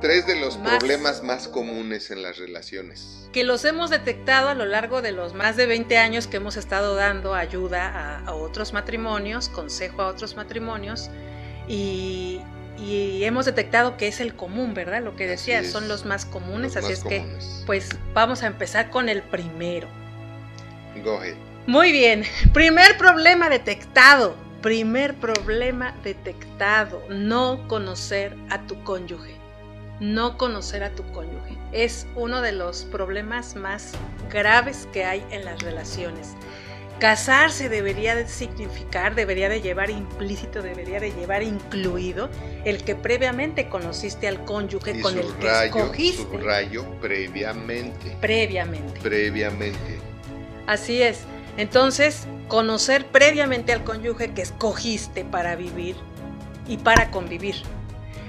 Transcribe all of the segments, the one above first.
Tres de los Más. problemas más comunes en las relaciones. que los hemos detectado a lo largo de los más de 20 años que hemos estado dando ayuda a, a otros matrimonios, consejo a otros matrimonios, y, y hemos detectado que es el común, ¿verdad? Lo que es. son los más comunes, Los así más es que pues vamos a empezar con el primero. Go ahead. Muy bien, primer problema detectado, primer problema detectado, no conocer a tu cónyuge, no conocer a tu cónyuge. Es uno de los problemas más graves que hay en las relaciones. Casarse debería de significar, debería de llevar implícito, debería de llevar incluido el que previamente conociste al cónyuge Y con el que escogiste subrayo previamente. previamente. Previamente. Así es. Entonces, conocer previamente al cónyuge que escogiste para vivir y para convivir.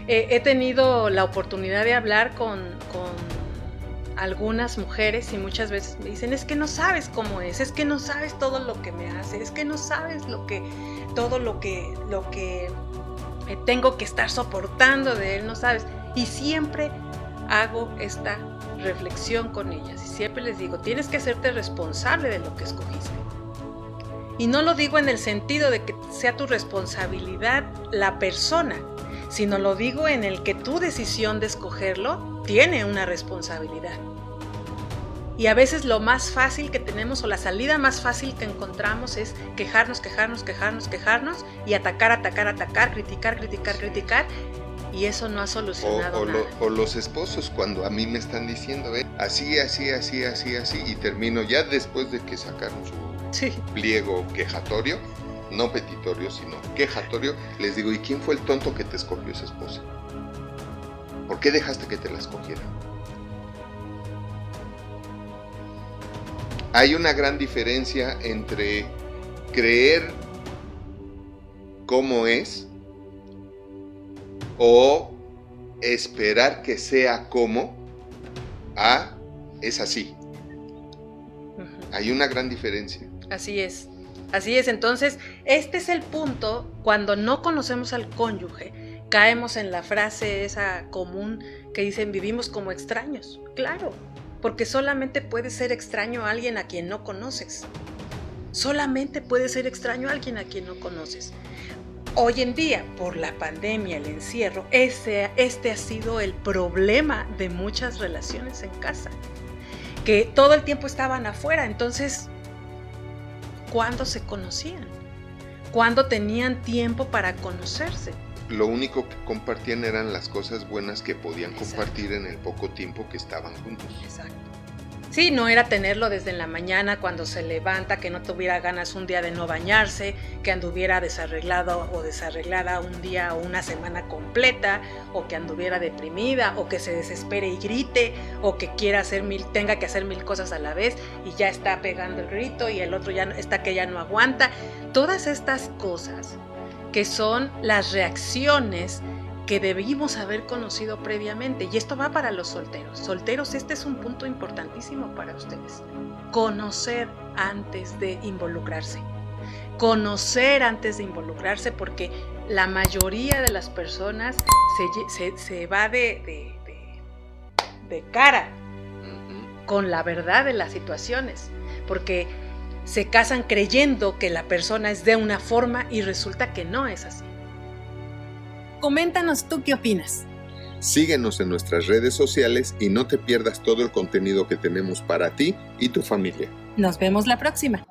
Eh, he tenido la oportunidad de hablar con, con algunas mujeres y muchas veces me dicen, es que no sabes cómo es, es que no sabes todo lo que me hace, es que no sabes lo que, todo lo que, lo que eh, tengo que estar soportando de él, no sabes. Y siempre hago esta reflexión con ellas y siempre les digo, tienes que hacerte responsable de lo que escogiste. Y no lo digo en el sentido de que sea tu responsabilidad la persona, sino lo digo en el que tu decisión de escogerlo tiene una responsabilidad. Y a veces lo más fácil que tenemos o la salida más fácil que encontramos es quejarnos, quejarnos, quejarnos, quejarnos y atacar, atacar, atacar, criticar, criticar, criticar. Y eso no ha solucionado o nada. lo- o los esposos cuando a mí me están diciendo, "Eh, así, así, así, así, así, y termino ya después de que sacaron su Sí, pliego quejatorio, no petitorio, sino quejatorio, les digo, ¿y quién fue el tonto que te escogió esa esposa? ¿Por qué dejaste que te la escogiera? Hay una gran diferencia entre creer cómo es o esperar que sea como a es así. Hay una gran diferencia. Así es. Así es. Entonces, este es el punto cuando no conocemos al cónyuge. Caemos en la frase esa común que dicen vivimos como extraños. Claro, porque solamente puede ser extraño a alguien a quien no conoces. Solamente puede ser extraño a alguien a quien no conoces. Hoy en día, por la pandemia, el encierro, ese, este ha sido el problema de muchas relaciones en casa. Que todo el tiempo estaban afuera, entonces cuándo se conocían, cuándo tenían tiempo para conocerse. Lo único que compartían eran las cosas buenas que podían Exacto. compartir en el poco tiempo que estaban juntos. Exacto. Sí, no era tenerlo desde la mañana cuando se levanta, que no tuviera ganas un día de no bañarse, que anduviera desarreglado o desarreglada un día o una semana completa, o que anduviera deprimida, o que se desespere y grite, o que quiera hacer mil, tenga que hacer mil cosas a la vez y ya está pegando el grito y el otro ya está que ya no aguanta. Todas estas cosas que son las reacciones que debimos haber conocido previamente. Y esto va para los solteros. Solteros, este es un punto importantísimo para ustedes. Conocer antes de involucrarse. Conocer antes de involucrarse porque la mayoría de las personas se, va de, cara con la verdad de las situaciones. Porque se casan creyendo que la persona es de una forma y resulta que no es así. Coméntanos tú qué opinas. Síguenos en nuestras redes sociales y no te pierdas todo el contenido que tenemos para ti y tu familia. Nos vemos la próxima.